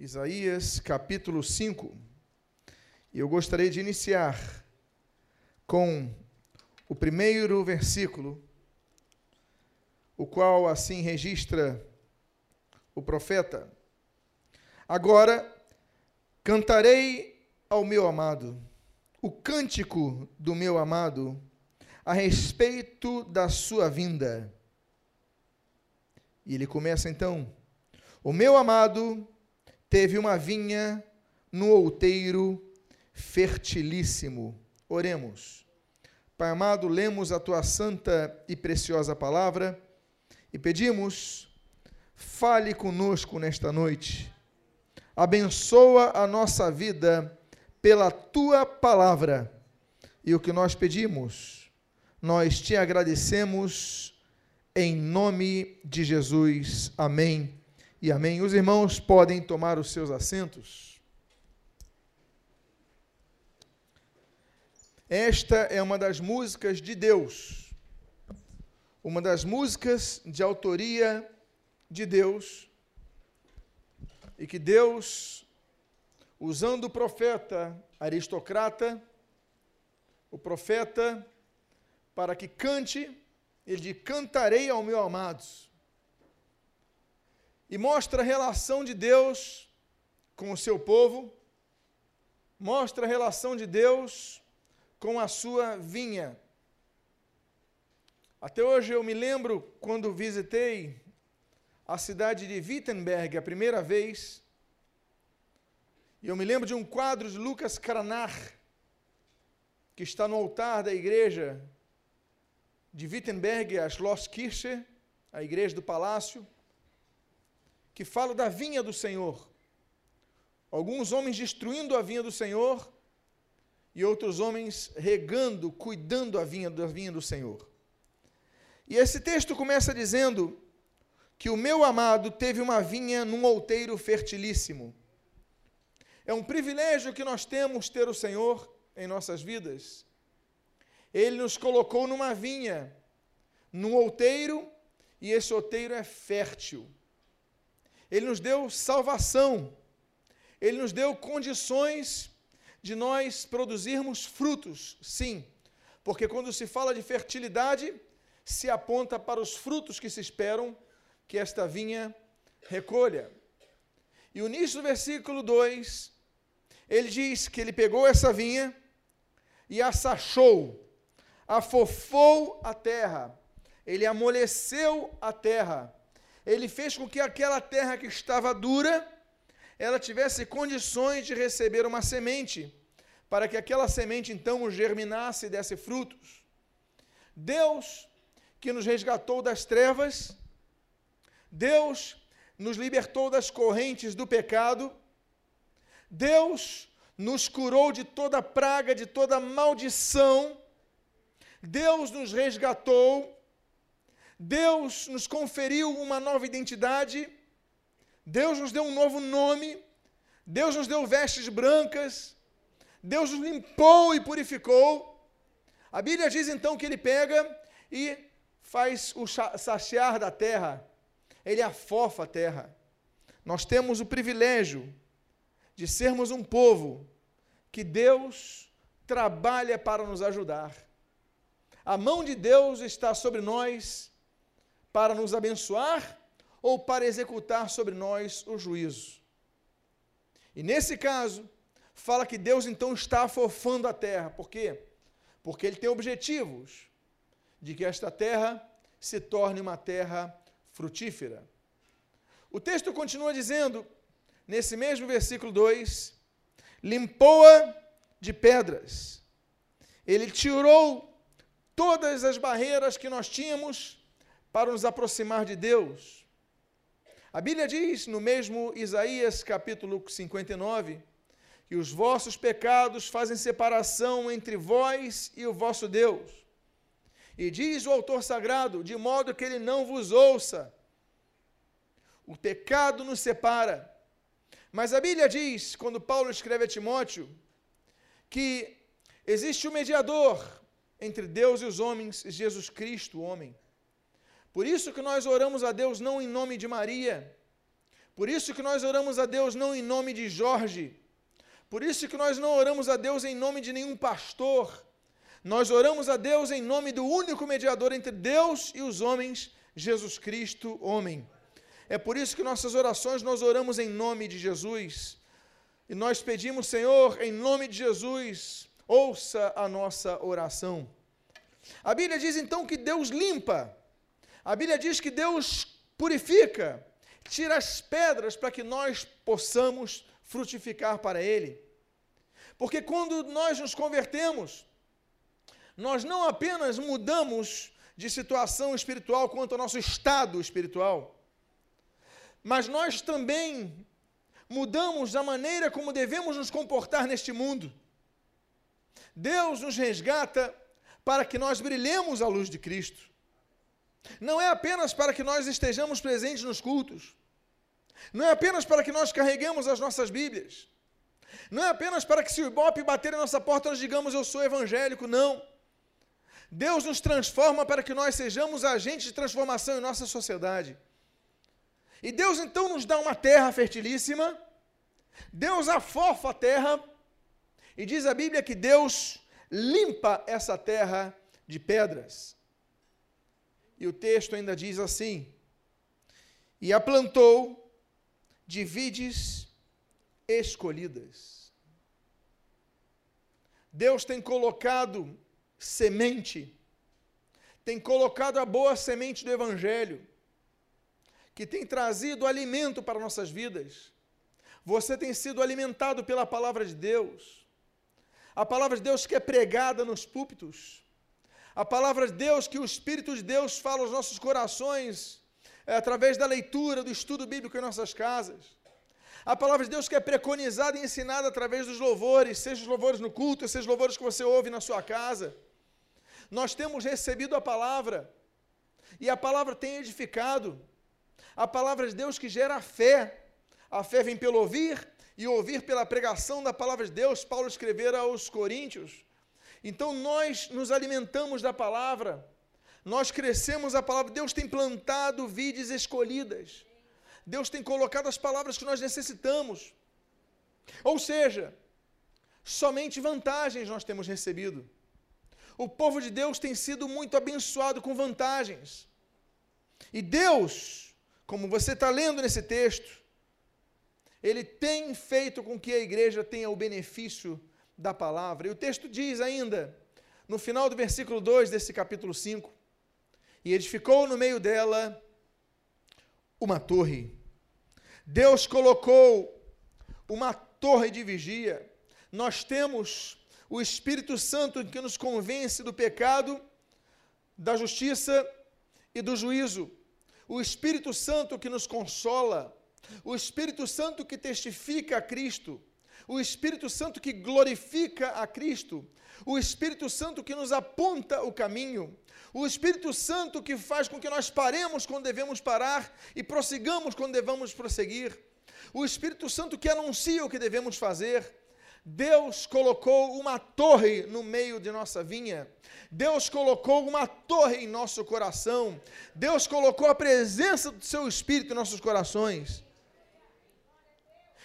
Isaías capítulo 5. E eu gostaria de iniciar com o primeiro versículo, o qual assim registra o profeta. Agora cantarei ao meu amado o cântico do meu amado a respeito da sua vinda. E ele começa então: O meu amado teve uma vinha no outeiro fertilíssimo. Oremos. Pai amado, lemos a tua santa e preciosa palavra e pedimos, fale conosco nesta noite. Abençoa a nossa vida pela tua palavra. E o que nós pedimos, nós te agradecemos em nome de Jesus. Amém e amém. Os irmãos podem tomar os seus assentos. Esta é uma das músicas de Deus, uma das músicas de autoria de Deus, e que Deus, usando o profeta aristocrata, o profeta, para que cante, ele diz: Cantarei ao meu amados e mostra a relação de Deus com o seu povo, mostra a relação de Deus com a sua vinha. Até hoje eu me lembro quando visitei a cidade de Wittenberg a primeira vez, e eu me lembro de um quadro de Lucas Cranach, que está no altar da igreja de Wittenberg, a Schlosskirche, a igreja do palácio que fala da vinha do Senhor. Alguns homens destruindo a vinha do Senhor e outros homens regando, cuidando a vinha, da vinha do Senhor. E esse texto começa dizendo que o meu amado teve uma vinha num outeiro fertilíssimo. É um privilégio que nós temos ter o Senhor em nossas vidas. Ele nos colocou numa vinha, num outeiro, e esse outeiro é fértil. Ele nos deu salvação, Ele nos deu condições de nós produzirmos frutos, sim, porque quando se fala de fertilidade, se aponta para os frutos que se esperam que esta vinha recolha. E o início do versículo 2, ele diz que ele pegou essa vinha e assachou, afofou a terra, ele amoleceu a terra ele fez com que aquela terra que estava dura, ela tivesse condições de receber uma semente, para que aquela semente então germinasse e desse frutos. Deus, que nos resgatou das trevas, Deus nos libertou das correntes do pecado, Deus nos curou de toda praga, de toda maldição, Deus nos resgatou, Deus nos conferiu uma nova identidade, Deus nos deu um novo nome, Deus nos deu vestes brancas, Deus nos limpou e purificou. A Bíblia diz então que ele pega e faz o saciar da terra, ele afofa a terra. Nós temos o privilégio de sermos um povo que Deus trabalha para nos ajudar. A mão de Deus está sobre nós para nos abençoar ou para executar sobre nós o juízo. E nesse caso, fala que Deus então está afofando a terra. Por quê? Porque ele tem objetivos de que esta terra se torne uma terra frutífera. O texto continua dizendo, nesse mesmo versículo 2: limpou-a de pedras. Ele tirou todas as barreiras que nós tínhamos para nos aproximar de Deus. A Bíblia diz, no mesmo Isaías capítulo 59, que os vossos pecados fazem separação entre vós e o vosso Deus. E diz o autor sagrado, de modo que ele não vos ouça. O pecado nos separa. Mas a Bíblia diz, quando Paulo escreve a Timóteo, que existe um mediador entre Deus e os homens, Jesus Cristo, o homem. Por isso que nós oramos a Deus não em nome de Maria. Por isso que nós oramos a Deus não em nome de Jorge. Por isso que nós não oramos a Deus em nome de nenhum pastor. Nós oramos a Deus em nome do único mediador entre Deus e os homens, Jesus Cristo, homem. É por isso que nossas orações nós oramos em nome de Jesus. E nós pedimos, Senhor, em nome de Jesus, ouça a nossa oração. A Bíblia diz então que Deus limpa. A Bíblia diz que Deus purifica, tira as pedras para que nós possamos frutificar para Ele. Porque quando nós nos convertemos, nós não apenas mudamos de situação espiritual quanto ao nosso estado espiritual, mas nós também mudamos a maneira como devemos nos comportar neste mundo. Deus nos resgata para que nós brilhemos a luz de Cristo. Não é apenas para que nós estejamos presentes nos cultos. Não é apenas para que nós carreguemos as nossas Bíblias. Não é apenas para que se o Ibope bater na nossa porta nós digamos eu sou evangélico, não. Deus nos transforma para que nós sejamos agentes de transformação em nossa sociedade. E Deus então nos dá uma terra fertilíssima, Deus afofa a terra, e diz a Bíblia que Deus limpa essa terra de pedras. E o texto ainda diz assim: E a plantou de vides escolhidas. Deus tem colocado semente, tem colocado a boa semente do Evangelho, que tem trazido alimento para nossas vidas. Você tem sido alimentado pela palavra de Deus, a palavra de Deus que é pregada nos púlpitos, a palavra de Deus que o Espírito de Deus fala aos nossos corações, é, através da leitura, do estudo bíblico em nossas casas. A palavra de Deus que é preconizada e ensinada através dos louvores, seja os louvores no culto, seja os louvores que você ouve na sua casa. Nós temos recebido a palavra, e a palavra tem edificado. A palavra de Deus que gera fé. A fé vem pelo ouvir, e ouvir pela pregação da palavra de Deus. Paulo escrevera aos Coríntios. Então nós nos alimentamos da palavra, nós crescemos a palavra. Deus tem plantado vides escolhidas. Deus tem colocado as palavras que nós necessitamos. Ou seja, somente vantagens nós temos recebido. O povo de Deus tem sido muito abençoado com vantagens. E Deus, como você está lendo nesse texto, Ele tem feito com que a igreja tenha o benefício da palavra. E o texto diz ainda, no final do versículo 2 desse capítulo 5, e edificou no meio dela uma torre. Deus colocou uma torre de vigia. Nós temos o Espírito Santo que nos convence do pecado, da justiça e do juízo. O Espírito Santo que nos consola. O Espírito Santo que testifica a Cristo o Espírito Santo que glorifica a Cristo, o Espírito Santo que nos aponta o caminho, o Espírito Santo que faz com que nós paremos quando devemos parar e prossigamos quando devemos prosseguir, o Espírito Santo que anuncia o que devemos fazer. Deus colocou uma torre no meio de nossa vinha. Deus colocou uma torre em nosso coração. Deus colocou a presença do seu Espírito em nossos corações.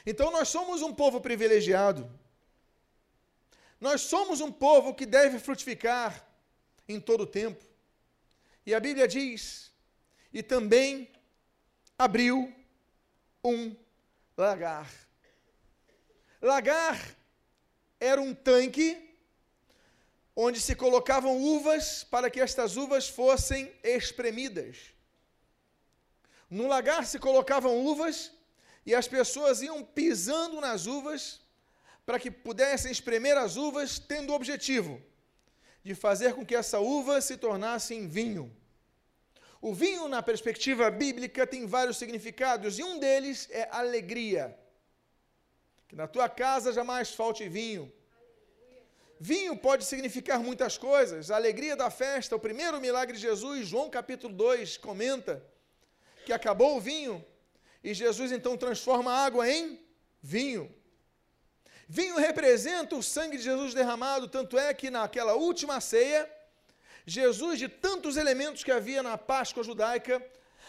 Então nós somos um povo privilegiado. Nós somos um povo que deve frutificar em todo o tempo. E a Bíblia diz: e também abriu um lagar. Lagar era um tanque onde se colocavam uvas para que estas uvas fossem espremidas. No lagar se colocavam uvas e as pessoas iam pisando nas uvas para que pudessem espremer as uvas, tendo o objetivo de fazer com que essa uva se tornasse em vinho. O vinho, na perspectiva bíblica, tem vários significados, e um deles é alegria. Que na tua casa jamais falte vinho. Vinho pode significar muitas coisas. A alegria da festa, o primeiro milagre de Jesus, João capítulo 2, comenta que acabou o vinho e Jesus então transforma a água em vinho. Vinho representa o sangue de Jesus derramado, tanto é que naquela última ceia, Jesus, de tantos elementos que havia na Páscoa judaica,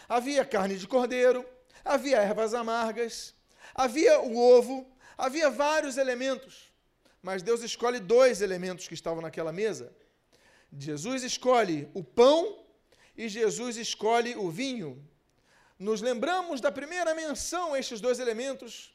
havia carne de cordeiro, havia ervas amargas, havia o ovo, havia vários elementos. Mas Deus escolhe dois elementos que estavam naquela mesa. Jesus escolhe o pão e Jesus escolhe o vinho. Nos lembramos da primeira menção a estes dois elementos,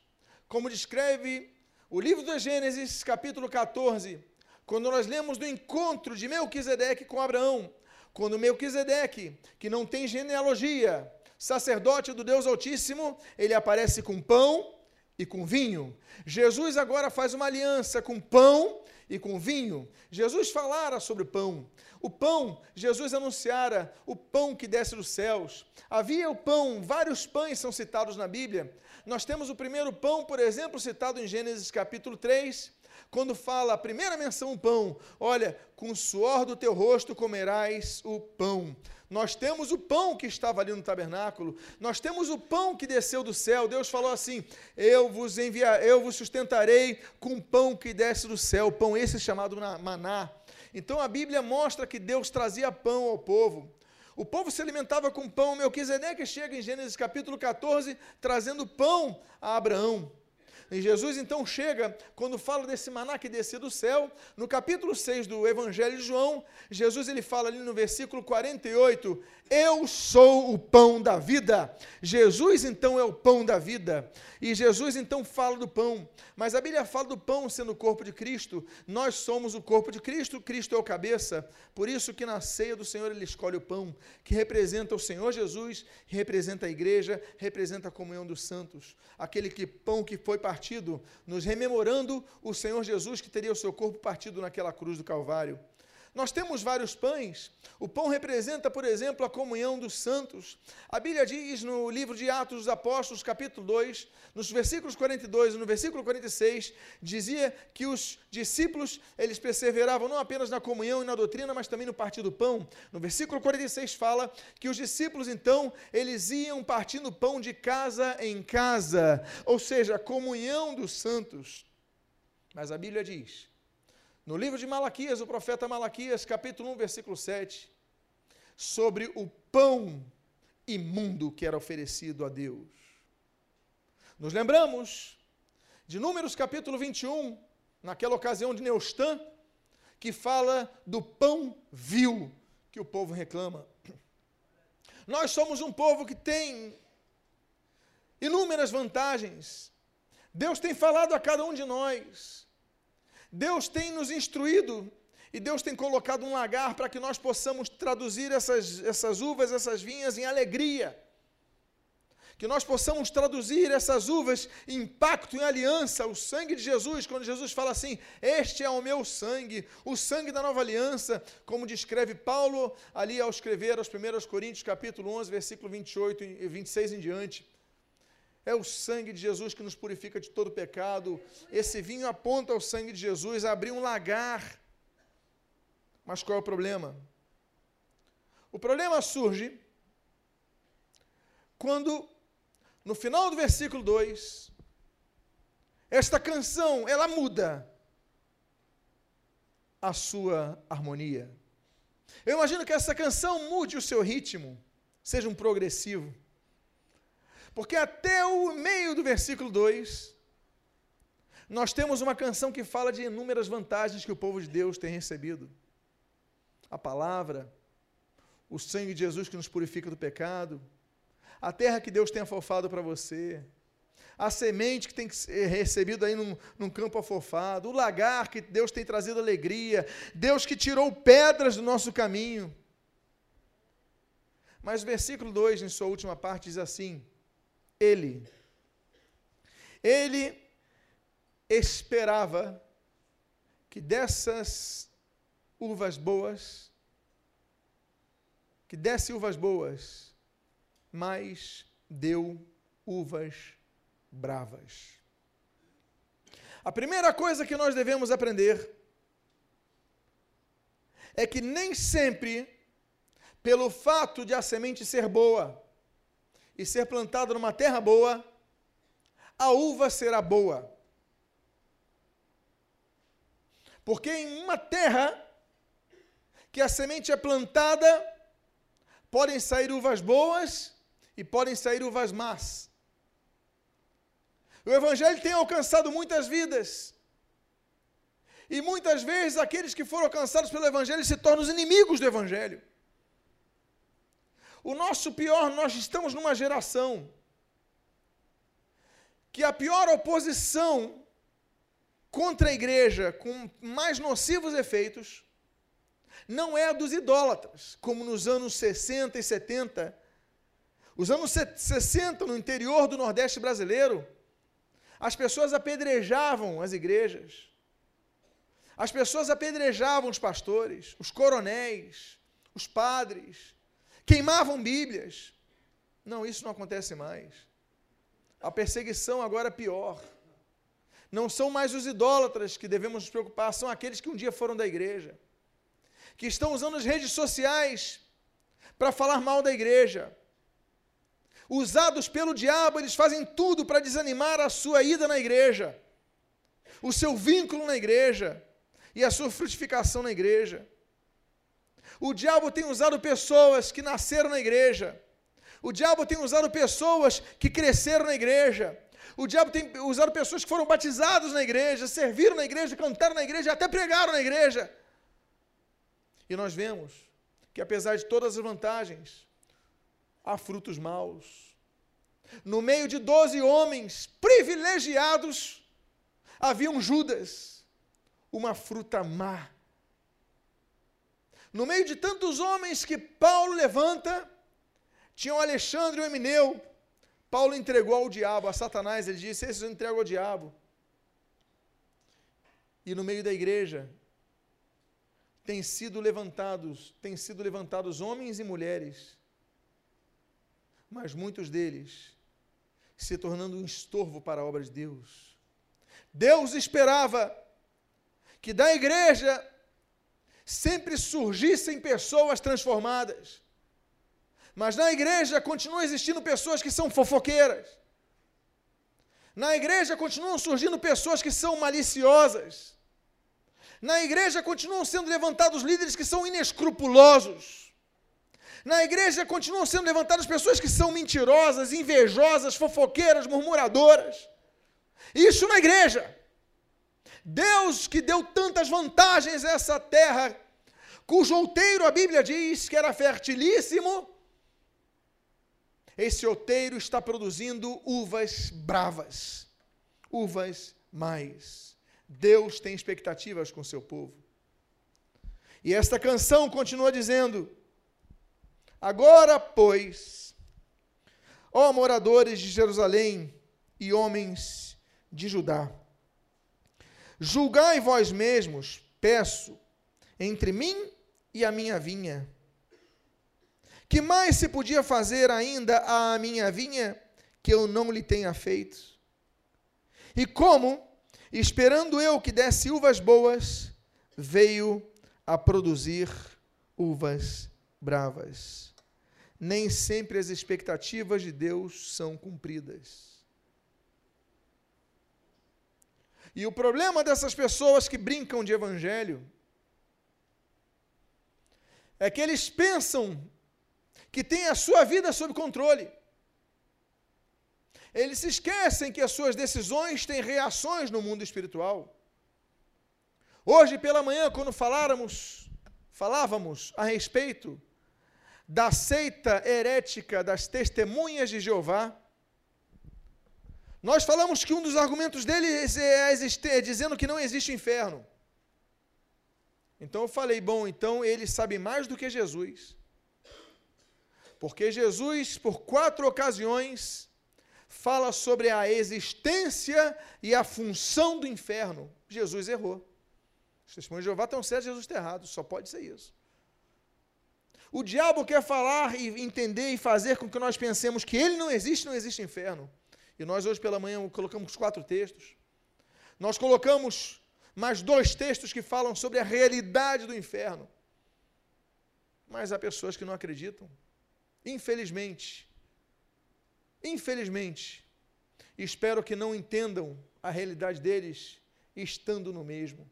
como descreve o livro do Gênesis, capítulo 14, quando nós lemos do encontro de Melquisedeque com Abraão, quando Melquisedeque, que não tem genealogia, sacerdote do Deus Altíssimo, ele aparece com pão e com vinho. Jesus agora faz uma aliança com pão e com vinho. Jesus falara sobre pão. O pão, Jesus anunciara o pão que desce dos céus. Havia o pão, vários pães são citados na Bíblia. Nós temos o primeiro pão, por exemplo, citado em Gênesis capítulo 3, quando fala a primeira menção o pão, olha, com o suor do teu rosto comerás o pão. Nós temos o pão que estava ali no tabernáculo, nós temos o pão que desceu do céu. Deus falou assim: Eu vos enviar, eu vos sustentarei com pão que desce do céu, pão esse chamado maná. Então a Bíblia mostra que Deus trazia pão ao povo. O povo se alimentava com pão. Melquisedeque chega em Gênesis capítulo 14, trazendo pão a Abraão. E Jesus então chega, quando fala desse maná que descia do céu, no capítulo 6 do Evangelho de João, Jesus ele fala ali no versículo 48, eu sou o pão da vida. Jesus então é o pão da vida. E Jesus então fala do pão. Mas a Bíblia fala do pão sendo o corpo de Cristo. Nós somos o corpo de Cristo, Cristo é o cabeça. Por isso que na ceia do Senhor ele escolhe o pão, que representa o Senhor Jesus, representa a igreja, representa a comunhão dos santos. Aquele que pão que foi partido, nos rememorando o Senhor Jesus que teria o seu corpo partido naquela cruz do Calvário. Nós temos vários pães. O pão representa, por exemplo, a comunhão dos santos. A Bíblia diz no livro de Atos dos Apóstolos, capítulo 2, nos versículos 42 e no versículo 46, dizia que os discípulos, eles perseveravam não apenas na comunhão e na doutrina, mas também no partir do pão. No versículo 46 fala que os discípulos, então, eles iam partindo pão de casa em casa, ou seja, a comunhão dos santos. Mas a Bíblia diz no livro de Malaquias, o profeta Malaquias, capítulo 1, versículo 7, sobre o pão imundo que era oferecido a Deus. Nos lembramos de Números capítulo 21, naquela ocasião de Neustã, que fala do pão vil que o povo reclama. Nós somos um povo que tem inúmeras vantagens. Deus tem falado a cada um de nós Deus tem nos instruído e Deus tem colocado um lagar para que nós possamos traduzir essas, essas uvas, essas vinhas em alegria. Que nós possamos traduzir essas uvas em pacto, em aliança, o sangue de Jesus, quando Jesus fala assim: Este é o meu sangue, o sangue da nova aliança, como descreve Paulo ali ao escrever aos 1 Coríntios, capítulo 11, versículo 28 e 26 em diante. É o sangue de Jesus que nos purifica de todo pecado. Esse vinho aponta ao sangue de Jesus, abrir um lagar. Mas qual é o problema? O problema surge quando, no final do versículo 2, esta canção, ela muda a sua harmonia. Eu imagino que essa canção mude o seu ritmo, seja um progressivo. Porque até o meio do versículo 2, nós temos uma canção que fala de inúmeras vantagens que o povo de Deus tem recebido. A palavra, o sangue de Jesus que nos purifica do pecado, a terra que Deus tem afofado para você, a semente que tem recebido aí num, num, campo afofado, o lagar que Deus tem trazido alegria, Deus que tirou pedras do nosso caminho. Mas o versículo 2, em sua última parte, diz assim: ele. Ele esperava que dessas uvas boas, que desse uvas boas, mas deu uvas bravas. A primeira coisa que nós devemos aprender é que nem sempre, pelo fato de a semente ser boa, e ser plantado numa terra boa, a uva será boa. Porque em uma terra que a semente é plantada, podem sair uvas boas e podem sair uvas más. O Evangelho tem alcançado muitas vidas. E muitas vezes aqueles que foram alcançados pelo Evangelho se tornam os inimigos do Evangelho. O nosso pior, nós estamos numa geração que a pior oposição contra a igreja, com mais nocivos efeitos, não é a dos idólatras, como nos anos 60 e 70. Os anos 60, no interior do Nordeste brasileiro, as pessoas apedrejavam as igrejas, as pessoas apedrejavam os pastores, os coronéis, os padres, queimavam Bíblias. Não, isso não acontece mais. A perseguição agora é pior. Não são mais os idólatras que devemos nos preocupar, são aqueles que um dia foram da igreja, que estão usando as redes sociais para falar mal da igreja. Usados pelo diabo, eles fazem tudo para desanimar a sua ida na igreja, o seu vínculo na igreja e a sua frutificação na igreja. O diabo tem usado pessoas que nasceram na igreja. O diabo tem usado pessoas que cresceram na igreja. O diabo tem usado pessoas que foram batizados na igreja, serviram na igreja, cantaram na igreja, até pregaram na igreja. E nós vemos que apesar de todas as vantagens, há frutos maus. No meio de doze homens privilegiados, havia um Judas, uma fruta má no meio de tantos homens que Paulo levanta, tinha o Alexandre e o Emineu. Paulo entregou ao diabo, a Satanás, ele disse: Esses eu entrego ao diabo. E no meio da igreja, têm sido levantados, têm sido levantados homens e mulheres, mas muitos deles se tornando um estorvo para a obra de Deus. Deus esperava que da igreja sempre surgissem pessoas transformadas. Mas na igreja continuam existindo pessoas que são fofoqueiras. Na igreja continuam surgindo pessoas que são maliciosas. Na igreja continuam sendo levantados líderes que são inescrupulosos. Na igreja continuam sendo levantadas pessoas que são mentirosas, invejosas, fofoqueiras, murmuradoras. Isso na igreja. Deus que deu tantas vantagens a essa terra, cujo outeiro a Bíblia diz que era fertilíssimo, esse outeiro está produzindo uvas bravas, uvas mais. Deus tem expectativas com seu povo. E esta canção continua dizendo: Agora, pois, ó moradores de Jerusalém e homens de Judá, Julgai vós mesmos, peço, entre mim e a minha vinha. Que mais se podia fazer ainda à minha vinha que eu não lhe tenha feito? E como, esperando eu que desse uvas boas, veio a produzir uvas bravas. Nem sempre as expectativas de Deus são cumpridas. E o problema dessas pessoas que brincam de evangelho é que eles pensam que têm a sua vida sob controle. Eles se esquecem que as suas decisões têm reações no mundo espiritual. Hoje pela manhã, quando faláramos, falávamos a respeito da seita herética das testemunhas de Jeová, nós falamos que um dos argumentos dele é, é dizendo que não existe inferno. Então eu falei, bom, então ele sabe mais do que Jesus. Porque Jesus, por quatro ocasiões, fala sobre a existência e a função do inferno. Jesus errou. Os testemunhos de Jeová estão certos, Jesus está errado. Só pode ser isso. O diabo quer falar e entender e fazer com que nós pensemos que ele não existe, não existe inferno. E nós hoje pela manhã colocamos quatro textos. Nós colocamos mais dois textos que falam sobre a realidade do inferno. Mas há pessoas que não acreditam. Infelizmente. Infelizmente. Espero que não entendam a realidade deles estando no mesmo.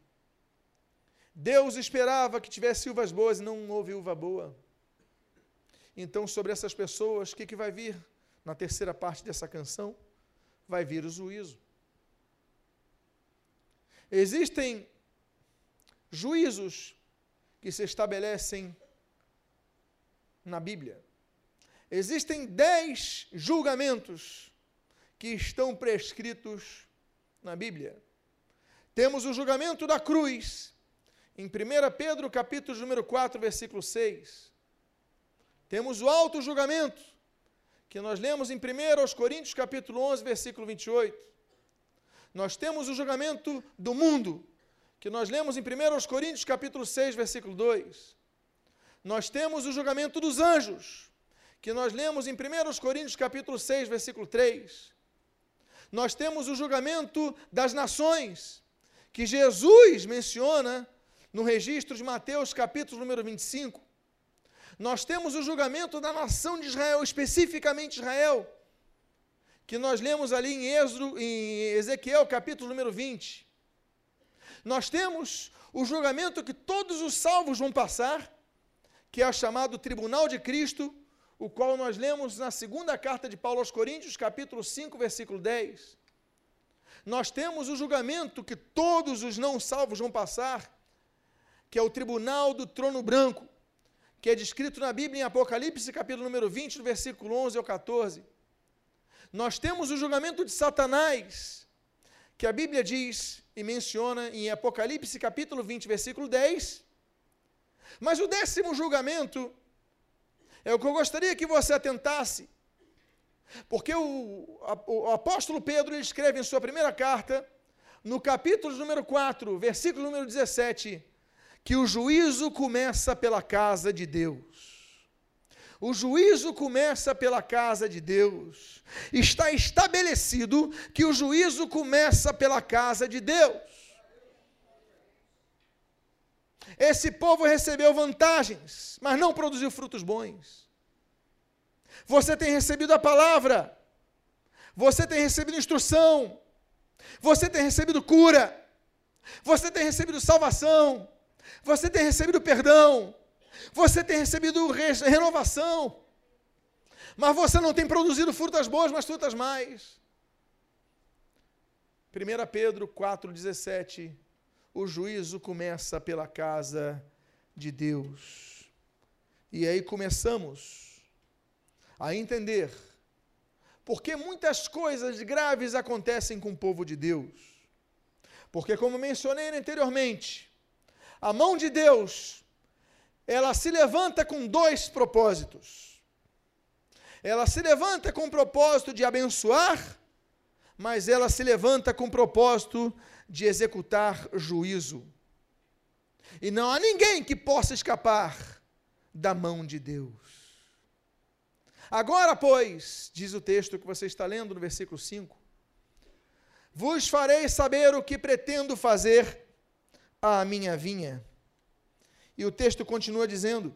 Deus esperava que tivesse uvas boas e não houve uva boa. Então, sobre essas pessoas, o que, que vai vir na terceira parte dessa canção? vai vir o juízo. Existem juízos que se estabelecem na Bíblia. Existem dez julgamentos que estão prescritos na Bíblia. Temos o julgamento da cruz, em 1 Pedro, capítulo número 4, versículo 6. Temos o alto julgamento, que nós lemos em 1 Coríntios, capítulo 11, versículo 28. Nós temos o julgamento do mundo, que nós lemos em 1 Coríntios, capítulo 6, versículo 2. Nós temos o julgamento dos anjos, que nós lemos em 1 Coríntios, capítulo 6, versículo 3. Nós temos o julgamento das nações, que Jesus menciona no registro de Mateus, capítulo número 25. Nós temos o julgamento da nação de Israel, especificamente Israel, que nós lemos ali em, Êxodo, em Ezequiel, capítulo número 20. Nós temos o julgamento que todos os salvos vão passar, que é chamado Tribunal de Cristo, o qual nós lemos na segunda carta de Paulo aos Coríntios, capítulo 5, versículo 10 nós temos o julgamento que todos os não salvos vão passar, que é o tribunal do trono branco, que é descrito na Bíblia em Apocalipse, capítulo número 20, no versículo 11 ao 14. Nós temos o julgamento de Satanás, que a Bíblia diz e menciona em Apocalipse, capítulo 20, versículo 10. Mas o décimo julgamento é o que eu gostaria que você atentasse, porque o, o apóstolo Pedro escreve em sua primeira carta, no capítulo número 4, versículo número 17, que o juízo começa pela casa de Deus. O juízo começa pela casa de Deus. Está estabelecido que o juízo começa pela casa de Deus. Esse povo recebeu vantagens, mas não produziu frutos bons. Você tem recebido a palavra. Você tem recebido instrução. Você tem recebido cura. Você tem recebido salvação. Você tem recebido perdão. Você tem recebido re renovação. Mas você não tem produzido frutas boas, mas frutas mais. 1 Pedro 4,17: O juízo começa pela casa de Deus. E aí começamos a entender porque muitas coisas graves acontecem com o povo de Deus. Porque, como mencionei anteriormente, a mão de Deus, ela se levanta com dois propósitos. Ela se levanta com o propósito de abençoar, mas ela se levanta com o propósito de executar juízo. E não há ninguém que possa escapar da mão de Deus. Agora, pois, diz o texto que você está lendo no versículo 5, vos farei saber o que pretendo fazer à minha vinha. E o texto continua dizendo: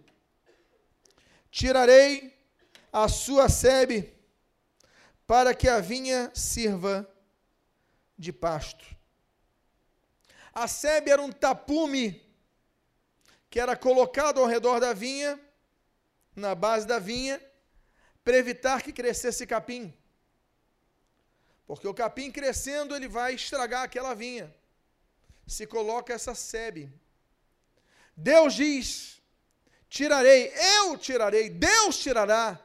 Tirarei a sua sebe para que a vinha sirva de pasto. A sebe era um tapume que era colocado ao redor da vinha, na base da vinha, para evitar que crescesse capim. Porque o capim crescendo, ele vai estragar aquela vinha. Se coloca essa sebe. Deus diz: tirarei, eu tirarei, Deus tirará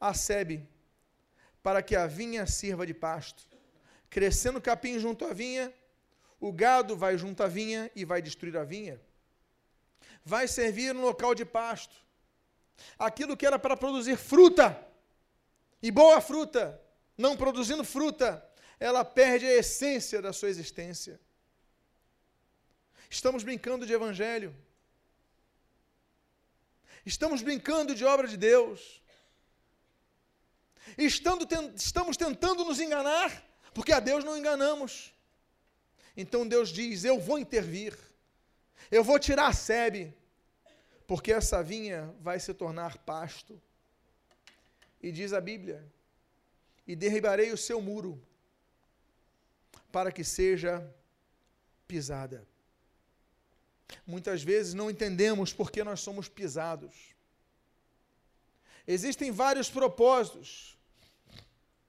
a sebe, para que a vinha sirva de pasto. Crescendo capim junto à vinha, o gado vai junto à vinha e vai destruir a vinha. Vai servir no local de pasto. Aquilo que era para produzir fruta, e boa fruta, não produzindo fruta, ela perde a essência da sua existência. Estamos brincando de evangelho. Estamos brincando de obra de Deus. Estamos tentando nos enganar, porque a Deus não enganamos. Então Deus diz: Eu vou intervir, eu vou tirar a sebe, porque essa vinha vai se tornar pasto. E diz a Bíblia: E derribarei o seu muro, para que seja pisada. Muitas vezes não entendemos por que nós somos pisados. Existem vários propósitos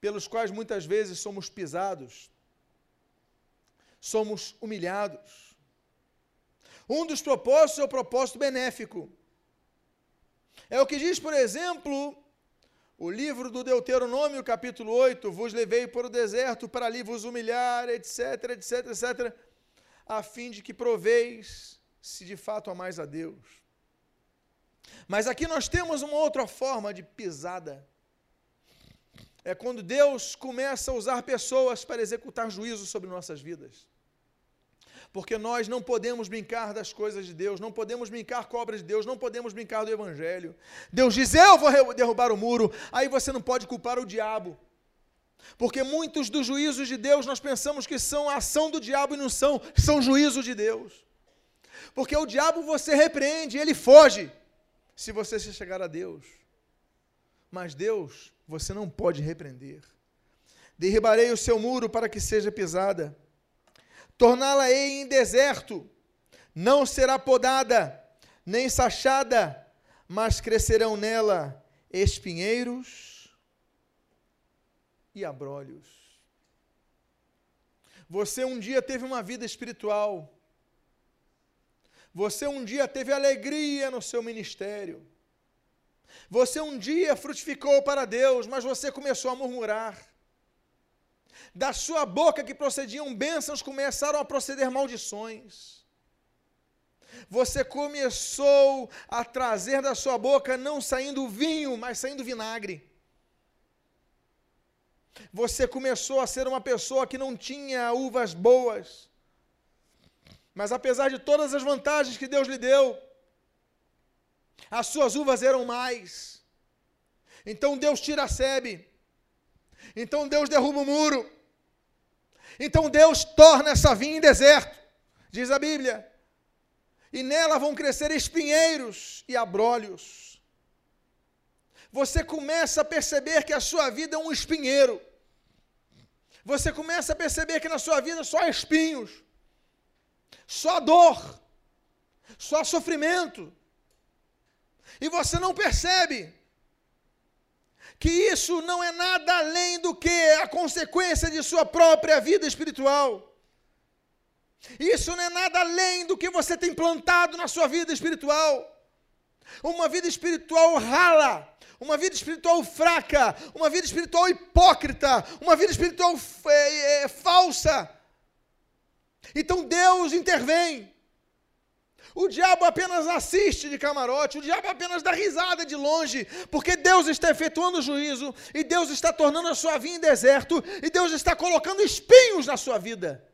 pelos quais muitas vezes somos pisados, somos humilhados. Um dos propósitos é o propósito benéfico. É o que diz, por exemplo, o livro do Deuteronômio, capítulo 8: Vos levei por o deserto para ali vos humilhar, etc, etc, etc, a fim de que proveis se de fato amais a Deus. Mas aqui nós temos uma outra forma de pisada. É quando Deus começa a usar pessoas para executar juízo sobre nossas vidas porque nós não podemos brincar das coisas de Deus, não podemos brincar com a obra de Deus, não podemos brincar do Evangelho. Deus diz: Eu vou derrubar o muro, aí você não pode culpar o diabo. Porque muitos dos juízos de Deus nós pensamos que são a ação do diabo e não são, são juízo de Deus. Porque o diabo você repreende, ele foge, se você se chegar a Deus. Mas Deus você não pode repreender. Derribarei o seu muro para que seja pisada torná-la-ei em deserto, não será podada, nem sachada, mas crescerão nela espinheiros e abrolhos. Você um dia teve uma vida espiritual. Você um dia teve alegria no seu ministério. Você um dia frutificou para Deus, mas você começou a murmurar. Da sua boca que procediam bênçãos começaram a proceder maldições. Você começou a trazer da sua boca não saindo vinho, mas saindo vinagre. Você começou a ser uma pessoa que não tinha uvas boas. Mas apesar de todas as vantagens que Deus lhe deu, as suas uvas eram mais. Então Deus tira a sebe. Então Deus derruba o muro. Então Deus torna essa vinha em deserto, diz a Bíblia. E nela vão crescer espinheiros e abrolhos. Você começa a perceber que a sua vida é um espinheiro. Você começa a perceber que na sua vida só há espinhos, só dor, só sofrimento. E você não percebe que isso não é nada além do que a consequência de sua própria vida espiritual. Isso não é nada além do que você tem plantado na sua vida espiritual. Uma vida espiritual rala, uma vida espiritual fraca, uma vida espiritual hipócrita, uma vida espiritual é, é, falsa. Então Deus intervém. O diabo apenas assiste de camarote, o diabo apenas dá risada de longe, porque Deus está efetuando o juízo, e Deus está tornando a sua vida em deserto, e Deus está colocando espinhos na sua vida.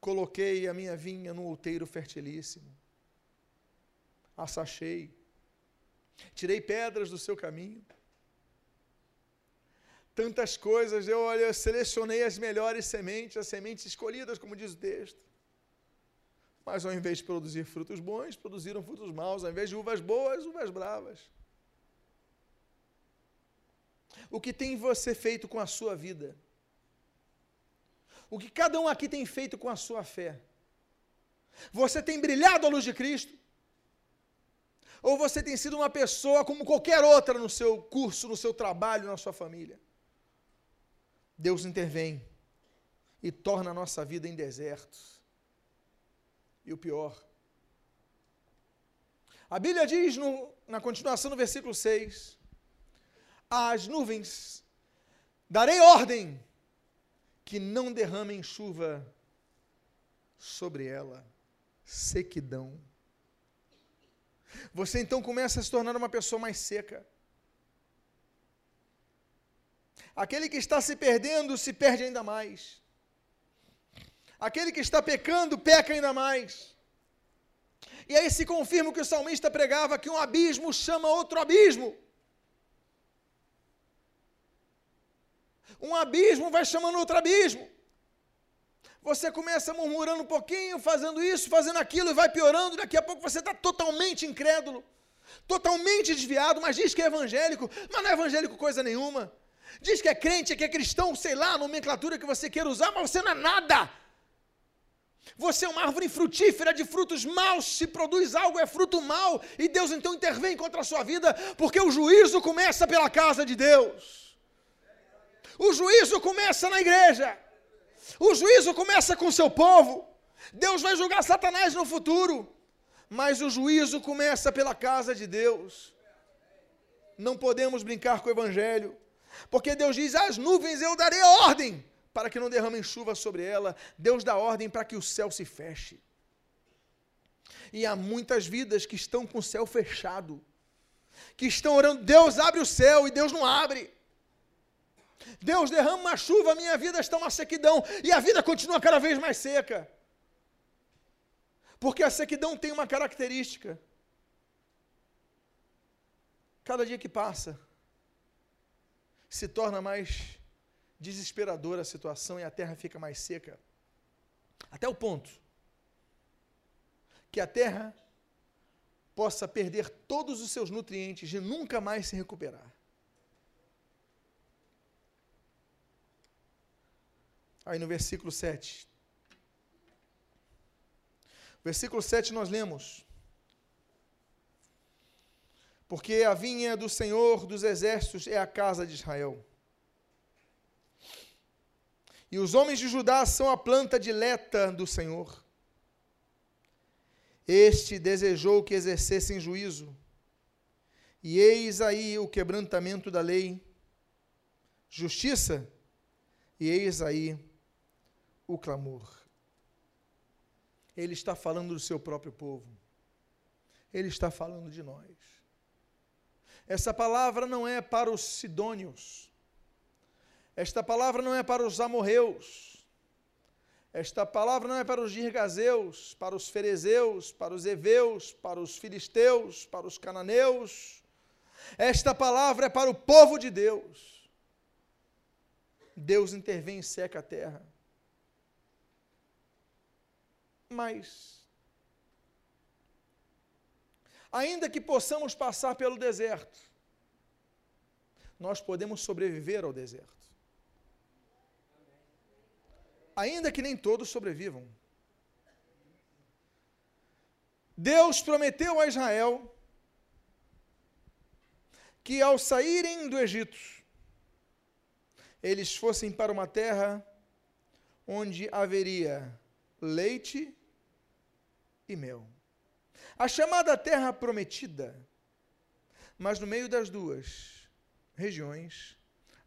Coloquei a minha vinha no outeiro fertilíssimo, assachei, tirei pedras do seu caminho, tantas coisas. Eu, olha, eu selecionei as melhores sementes, as sementes escolhidas, como diz o texto. Mas ao invés de produzir frutos bons, produziram frutos maus. Ao invés de uvas boas, uvas bravas. O que tem você feito com a sua vida? O que cada um aqui tem feito com a sua fé? Você tem brilhado a luz de Cristo? Ou você tem sido uma pessoa como qualquer outra no seu curso, no seu trabalho, na sua família? Deus intervém e torna a nossa vida em desertos. E o pior, a Bíblia diz no, na continuação do versículo 6: As nuvens darei ordem que não derramem chuva sobre ela, sequidão. Você então começa a se tornar uma pessoa mais seca. Aquele que está se perdendo se perde ainda mais. Aquele que está pecando peca ainda mais. E aí se confirma o que o salmista pregava: que um abismo chama outro abismo. Um abismo vai chamando outro abismo. Você começa murmurando um pouquinho, fazendo isso, fazendo aquilo, e vai piorando. Daqui a pouco você está totalmente incrédulo, totalmente desviado, mas diz que é evangélico, mas não é evangélico coisa nenhuma. Diz que é crente, que é cristão, sei lá, a nomenclatura que você queira usar, mas você não é nada. Você é uma árvore frutífera de frutos maus, se produz algo é fruto mau, e Deus então intervém contra a sua vida, porque o juízo começa pela casa de Deus. O juízo começa na igreja. O juízo começa com o seu povo. Deus vai julgar Satanás no futuro, mas o juízo começa pela casa de Deus. Não podemos brincar com o evangelho, porque Deus diz: "As nuvens eu darei ordem para que não derramem chuva sobre ela. Deus dá ordem para que o céu se feche. E há muitas vidas que estão com o céu fechado, que estão orando, Deus abre o céu e Deus não abre. Deus derrama uma chuva, minha vida está uma sequidão, e a vida continua cada vez mais seca. Porque a sequidão tem uma característica. Cada dia que passa, se torna mais desesperadora a situação e a terra fica mais seca. Até o ponto que a terra possa perder todos os seus nutrientes e nunca mais se recuperar. Aí no versículo 7. Versículo 7 nós lemos: Porque a vinha do Senhor dos exércitos é a casa de Israel e os homens de Judá são a planta dileta do Senhor. Este desejou que exercessem juízo, e eis aí o quebrantamento da lei, justiça, e eis aí o clamor. Ele está falando do seu próprio povo, ele está falando de nós. Essa palavra não é para os sidônios, esta palavra não é para os amorreus. Esta palavra não é para os girgazeus, para os ferezeus, para os heveus, para os filisteus, para os cananeus. Esta palavra é para o povo de Deus. Deus intervém e seca a terra. Mas, ainda que possamos passar pelo deserto, nós podemos sobreviver ao deserto ainda que nem todos sobrevivam. Deus prometeu a Israel que ao saírem do Egito, eles fossem para uma terra onde haveria leite e mel. A chamada terra prometida, mas no meio das duas regiões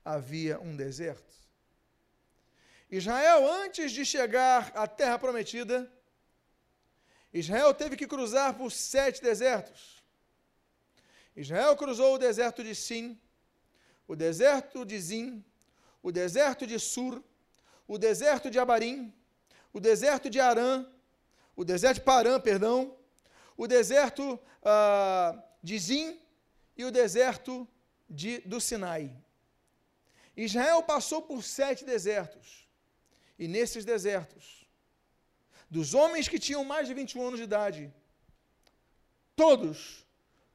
havia um deserto. Israel, antes de chegar à terra prometida, Israel teve que cruzar por sete desertos. Israel cruzou o deserto de Sim, o deserto de Zim, o deserto de Sur, o deserto de Abarim, o deserto de Arã, o deserto de Parã, perdão, o deserto uh, de Zim e o deserto de, do Sinai. Israel passou por sete desertos. E nesses desertos, dos homens que tinham mais de 21 anos de idade, todos,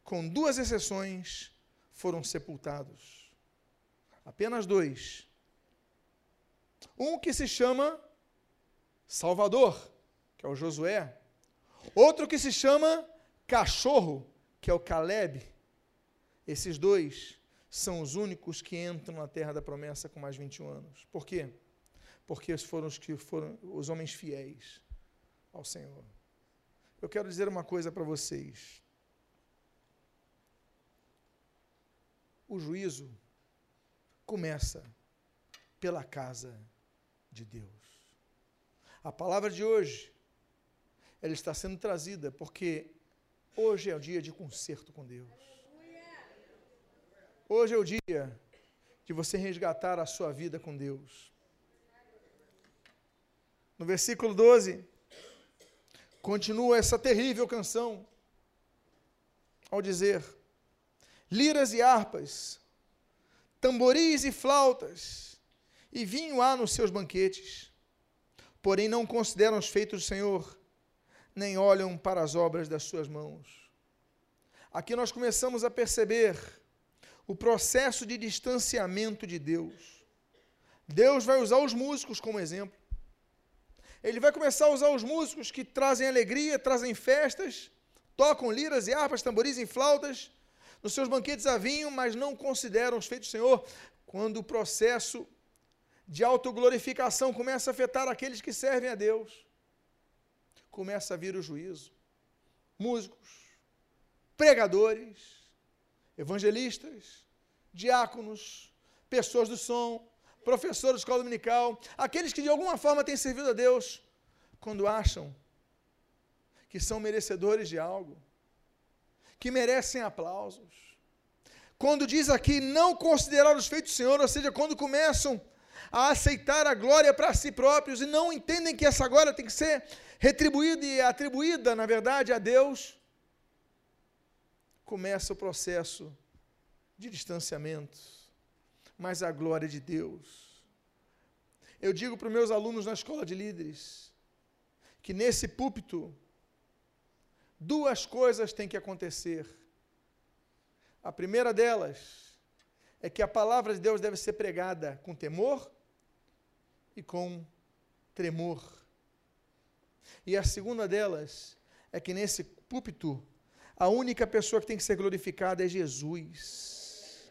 com duas exceções, foram sepultados. Apenas dois. Um que se chama Salvador, que é o Josué. Outro que se chama Cachorro, que é o Caleb. Esses dois são os únicos que entram na terra da promessa com mais 21 anos. Por quê? porque foram os que foram os homens fiéis ao Senhor. Eu quero dizer uma coisa para vocês. O juízo começa pela casa de Deus. A palavra de hoje ela está sendo trazida porque hoje é o dia de conserto com Deus. Hoje é o dia de você resgatar a sua vida com Deus. No versículo 12, continua essa terrível canção, ao dizer: liras e harpas, tamboris e flautas, e vinho há nos seus banquetes, porém não consideram os feitos do Senhor, nem olham para as obras das suas mãos. Aqui nós começamos a perceber o processo de distanciamento de Deus. Deus vai usar os músicos como exemplo. Ele vai começar a usar os músicos que trazem alegria, trazem festas, tocam liras e harpas, tamboris e flautas, nos seus banquetes a vinho, mas não consideram os feitos do Senhor. Quando o processo de autoglorificação começa a afetar aqueles que servem a Deus, começa a vir o juízo. Músicos, pregadores, evangelistas, diáconos, pessoas do som, professores de escola dominical, aqueles que de alguma forma têm servido a Deus, quando acham que são merecedores de algo, que merecem aplausos. Quando diz aqui não considerar os feitos do Senhor, ou seja, quando começam a aceitar a glória para si próprios e não entendem que essa glória tem que ser retribuída e atribuída, na verdade, a Deus, começa o processo de distanciamento, mas a glória de Deus. Eu digo para os meus alunos na escola de líderes que nesse púlpito duas coisas têm que acontecer. A primeira delas é que a palavra de Deus deve ser pregada com temor e com tremor. E a segunda delas é que nesse púlpito a única pessoa que tem que ser glorificada é Jesus.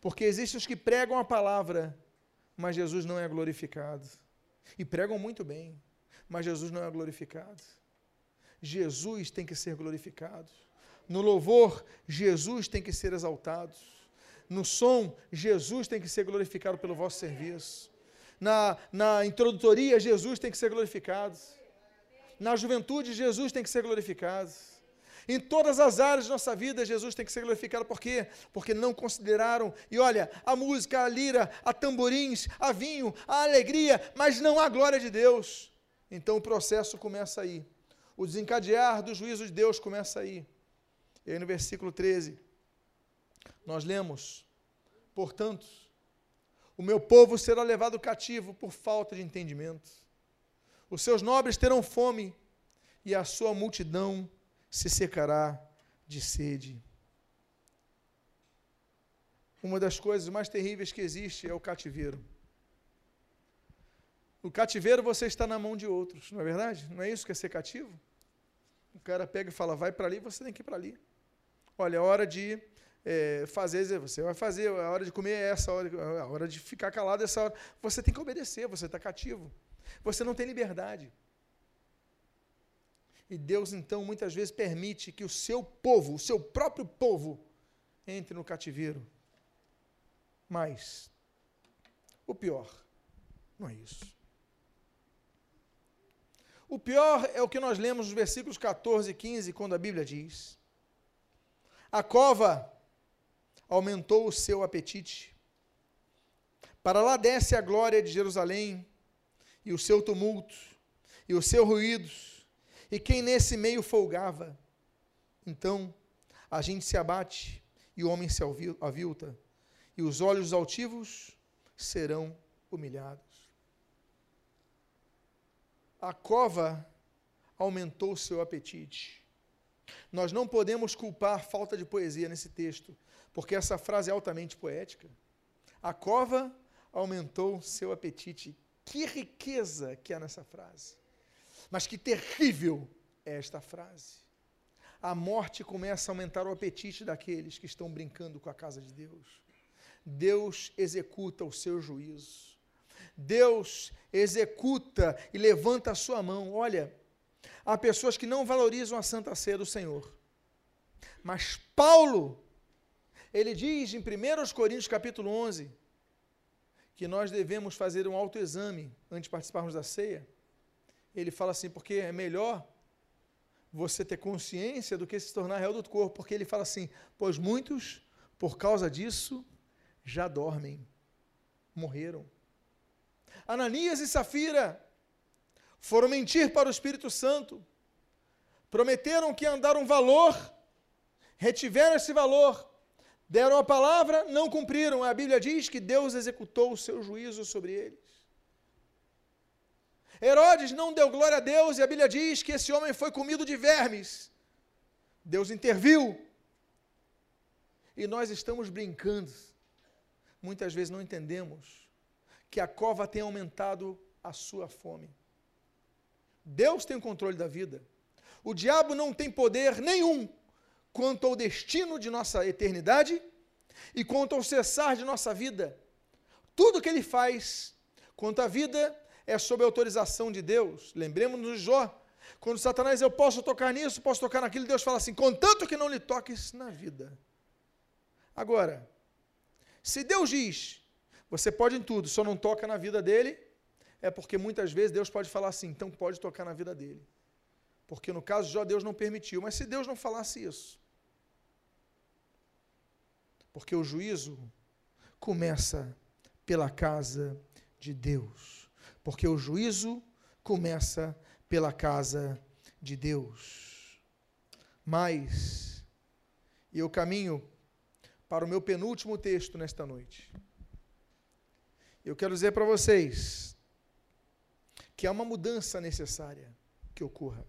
Porque existem os que pregam a palavra, mas Jesus não é glorificado. E pregam muito bem, mas Jesus não é glorificado. Jesus tem que ser glorificado. No louvor, Jesus tem que ser exaltado. No som, Jesus tem que ser glorificado pelo vosso serviço. Na, na introdutoria, Jesus tem que ser glorificado. Na juventude, Jesus tem que ser glorificado. Em todas as áreas de nossa vida, Jesus tem que ser glorificado. Por quê? Porque não consideraram. E olha, a música, a lira, a tamborins, a vinho, a alegria, mas não a glória de Deus. Então o processo começa aí. O desencadear do juízo de Deus começa aí. E aí no versículo 13, nós lemos: Portanto, o meu povo será levado cativo por falta de entendimento. Os seus nobres terão fome e a sua multidão se secará de sede. Uma das coisas mais terríveis que existe é o cativeiro. No cativeiro você está na mão de outros, não é verdade? Não é isso que é ser cativo? O cara pega e fala, vai para ali, você tem que ir para ali. Olha, é hora de é, fazer, você vai fazer, a hora de comer é essa hora, a hora de ficar calado é essa hora. Você tem que obedecer, você está cativo. Você não tem liberdade. E Deus, então, muitas vezes permite que o seu povo, o seu próprio povo, entre no cativeiro. Mas, o pior, não é isso. O pior é o que nós lemos nos versículos 14 e 15, quando a Bíblia diz: A cova aumentou o seu apetite. Para lá desce a glória de Jerusalém, e o seu tumulto, e os seus ruídos e quem nesse meio folgava. Então a gente se abate e o homem se avilta, e os olhos altivos serão humilhados. A cova aumentou seu apetite. Nós não podemos culpar falta de poesia nesse texto, porque essa frase é altamente poética. A cova aumentou seu apetite. Que riqueza que há nessa frase. Mas que terrível é esta frase. A morte começa a aumentar o apetite daqueles que estão brincando com a casa de Deus. Deus executa o seu juízo. Deus executa e levanta a sua mão. Olha, há pessoas que não valorizam a santa ceia do Senhor. Mas Paulo, ele diz em 1 Coríntios capítulo 11, que nós devemos fazer um autoexame antes de participarmos da ceia ele fala assim, porque é melhor você ter consciência do que se tornar réu do corpo, porque ele fala assim, pois muitos, por causa disso, já dormem, morreram. Ananias e Safira foram mentir para o Espírito Santo, prometeram que andaram valor, retiveram esse valor, deram a palavra, não cumpriram. A Bíblia diz que Deus executou o seu juízo sobre eles. Herodes não deu glória a Deus e a Bíblia diz que esse homem foi comido de vermes. Deus interviu. E nós estamos brincando. Muitas vezes não entendemos que a cova tem aumentado a sua fome. Deus tem o controle da vida. O diabo não tem poder nenhum quanto ao destino de nossa eternidade e quanto ao cessar de nossa vida. Tudo que ele faz quanto à vida é sob a autorização de Deus. Lembremos-nos de Jó. Quando Satanás, eu posso tocar nisso, posso tocar naquilo, Deus fala assim: contanto que não lhe toques na vida. Agora, se Deus diz, você pode em tudo, só não toca na vida dele, é porque muitas vezes Deus pode falar assim, então pode tocar na vida dele. Porque no caso de Jó, Deus não permitiu. Mas se Deus não falasse isso, porque o juízo começa pela casa de Deus. Porque o juízo começa pela casa de Deus. Mas, e eu caminho para o meu penúltimo texto nesta noite. Eu quero dizer para vocês que há uma mudança necessária que ocorra.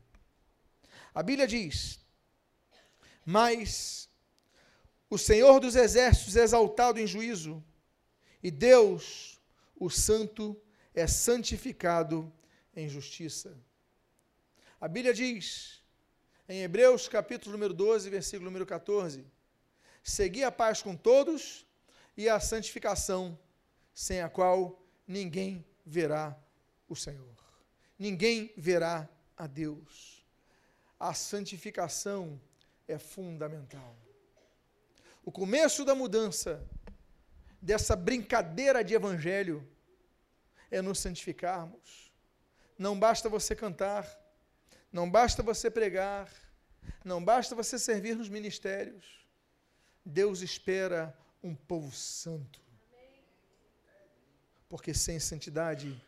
A Bíblia diz: Mas o Senhor dos exércitos é exaltado em juízo, e Deus, o Santo, é santificado em justiça. A Bíblia diz, em Hebreus capítulo número 12, versículo número 14: Segui a paz com todos e a santificação, sem a qual ninguém verá o Senhor. Ninguém verá a Deus. A santificação é fundamental. O começo da mudança, dessa brincadeira de evangelho, é nos santificarmos. Não basta você cantar, não basta você pregar, não basta você servir nos ministérios. Deus espera um povo santo. Porque sem santidade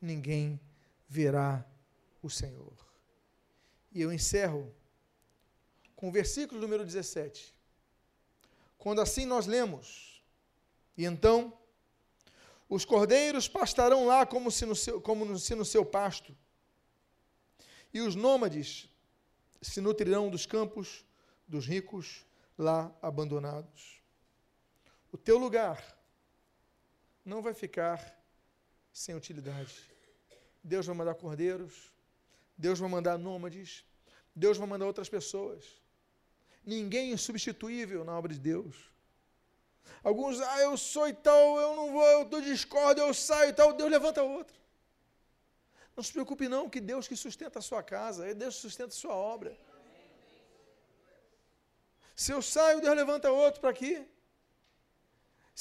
ninguém verá o Senhor. E eu encerro com o versículo número 17. Quando assim nós lemos, e então os cordeiros pastarão lá como se no seu, como se no seu pasto, e os nômades se nutrirão dos campos dos ricos lá abandonados. O teu lugar não vai ficar sem utilidade. Deus vai mandar cordeiros, Deus vai mandar nômades, Deus vai mandar outras pessoas. Ninguém é insubstituível na obra de Deus. Alguns, ah, eu sou e tal, eu não vou, eu estou discordo, eu saio e tal. Deus levanta outro. Não se preocupe não, que Deus que sustenta a sua casa, é Deus que sustenta a sua obra. Se eu saio, Deus levanta outro para aqui.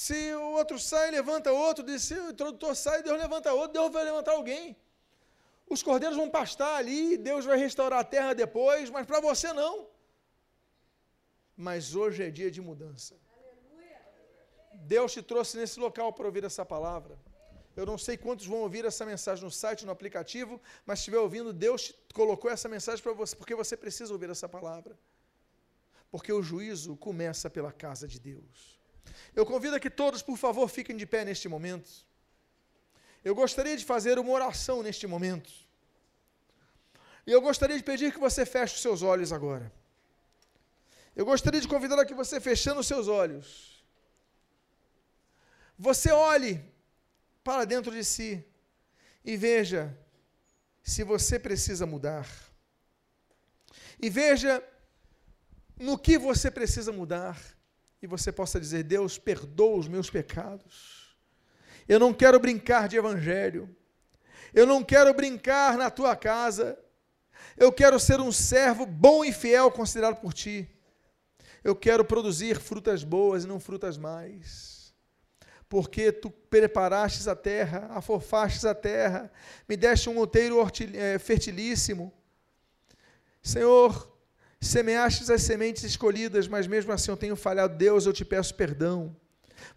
Se o outro sai, levanta outro. Se o introdutor sai, Deus levanta outro. Deus vai levantar alguém. Os cordeiros vão pastar ali, Deus vai restaurar a terra depois, mas para você não mas hoje é dia de mudança. Deus te trouxe nesse local para ouvir essa palavra. Eu não sei quantos vão ouvir essa mensagem no site, no aplicativo, mas se estiver ouvindo, Deus colocou essa mensagem para você, porque você precisa ouvir essa palavra. Porque o juízo começa pela casa de Deus. Eu convido que todos, por favor, fiquem de pé neste momento. Eu gostaria de fazer uma oração neste momento. E eu gostaria de pedir que você feche os seus olhos agora. Eu gostaria de convidar a que você, fechando os seus olhos, você olhe para dentro de si e veja se você precisa mudar. E veja no que você precisa mudar. E você possa dizer: Deus, perdoa os meus pecados. Eu não quero brincar de evangelho. Eu não quero brincar na tua casa. Eu quero ser um servo bom e fiel considerado por ti. Eu quero produzir frutas boas e não frutas mais. Porque tu preparastes a terra, afofastes a terra, me deste um outeiro eh, fertilíssimo. Senhor, semeastes as sementes escolhidas, mas mesmo assim eu tenho falhado. Deus, eu te peço perdão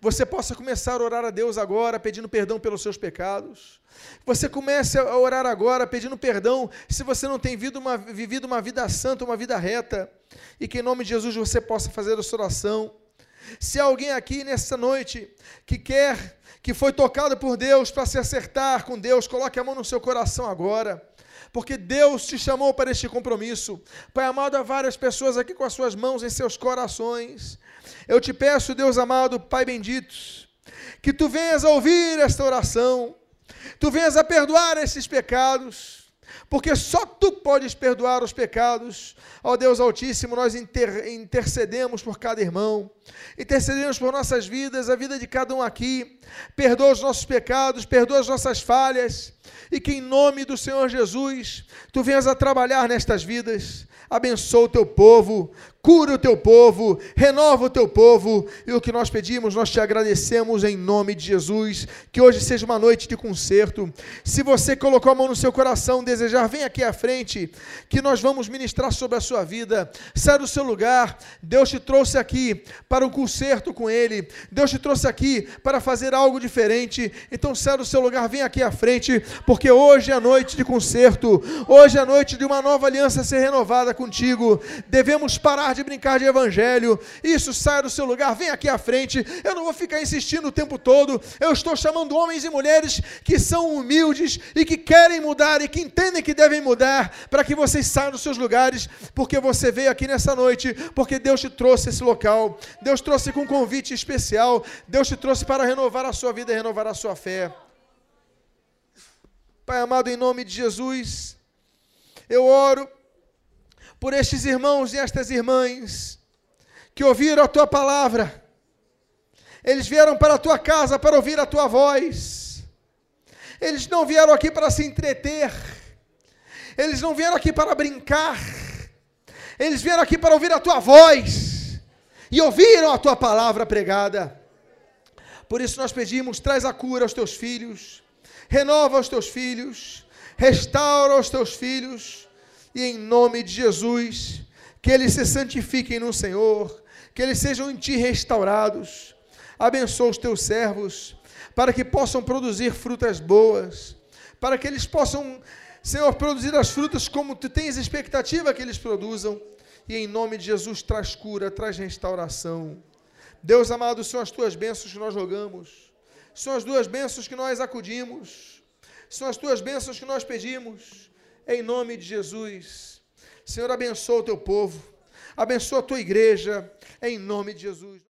você possa começar a orar a Deus agora, pedindo perdão pelos seus pecados. Você comece a orar agora, pedindo perdão, se você não tem vivido uma, vivido uma vida santa, uma vida reta, e que em nome de Jesus você possa fazer essa oração. Se há alguém aqui nessa noite que quer, que foi tocado por Deus para se acertar com Deus, coloque a mão no seu coração agora porque Deus te chamou para este compromisso. Pai amado, há várias pessoas aqui com as suas mãos em seus corações. Eu te peço, Deus amado, Pai bendito, que tu venhas a ouvir esta oração, Tu venhas a perdoar esses pecados, porque só tu podes perdoar os pecados. Ó Deus Altíssimo, nós inter intercedemos por cada irmão, intercedemos por nossas vidas, a vida de cada um aqui. Perdoa os nossos pecados, perdoa as nossas falhas, e que em nome do Senhor Jesus, tu venhas a trabalhar nestas vidas. Abençoa o teu povo, cura o teu povo, renova o teu povo, e o que nós pedimos, nós te agradecemos em nome de Jesus, que hoje seja uma noite de concerto. Se você colocou a mão no seu coração, desejar, vem aqui à frente, que nós vamos ministrar sobre a sua vida. Sai do seu lugar, Deus te trouxe aqui para um concerto com Ele, Deus te trouxe aqui para fazer algo diferente, então sai do seu lugar, vem aqui à frente, porque hoje é a noite de concerto, hoje é a noite de uma nova aliança ser renovada contigo. Devemos parar de brincar de evangelho. Isso, saia do seu lugar, vem aqui à frente. Eu não vou ficar insistindo o tempo todo. Eu estou chamando homens e mulheres que são humildes e que querem mudar e que entendem que devem mudar, para que vocês saiam dos seus lugares, porque você veio aqui nessa noite, porque Deus te trouxe esse local. Deus trouxe com um convite especial. Deus te trouxe para renovar a sua vida e renovar a sua fé. Pai amado, em nome de Jesus, eu oro por estes irmãos e estas irmãs que ouviram a tua palavra. Eles vieram para a tua casa para ouvir a tua voz. Eles não vieram aqui para se entreter. Eles não vieram aqui para brincar. Eles vieram aqui para ouvir a tua voz. E ouviram a tua palavra pregada. Por isso nós pedimos: traz a cura aos teus filhos, renova os teus filhos, restaura os teus filhos e em nome de Jesus, que eles se santifiquem no Senhor, que eles sejam em Ti restaurados. Abençoa os Teus servos, para que possam produzir frutas boas, para que eles possam, Senhor, produzir as frutas como Tu tens expectativa que eles produzam. E em nome de Jesus, traz cura, traz restauração. Deus amado, são as Tuas bênçãos que nós rogamos, são as Tuas bênçãos que nós acudimos, são as Tuas bênçãos que nós pedimos em nome de Jesus. Senhor, abençoa o teu povo, abençoa a tua igreja, em nome de Jesus.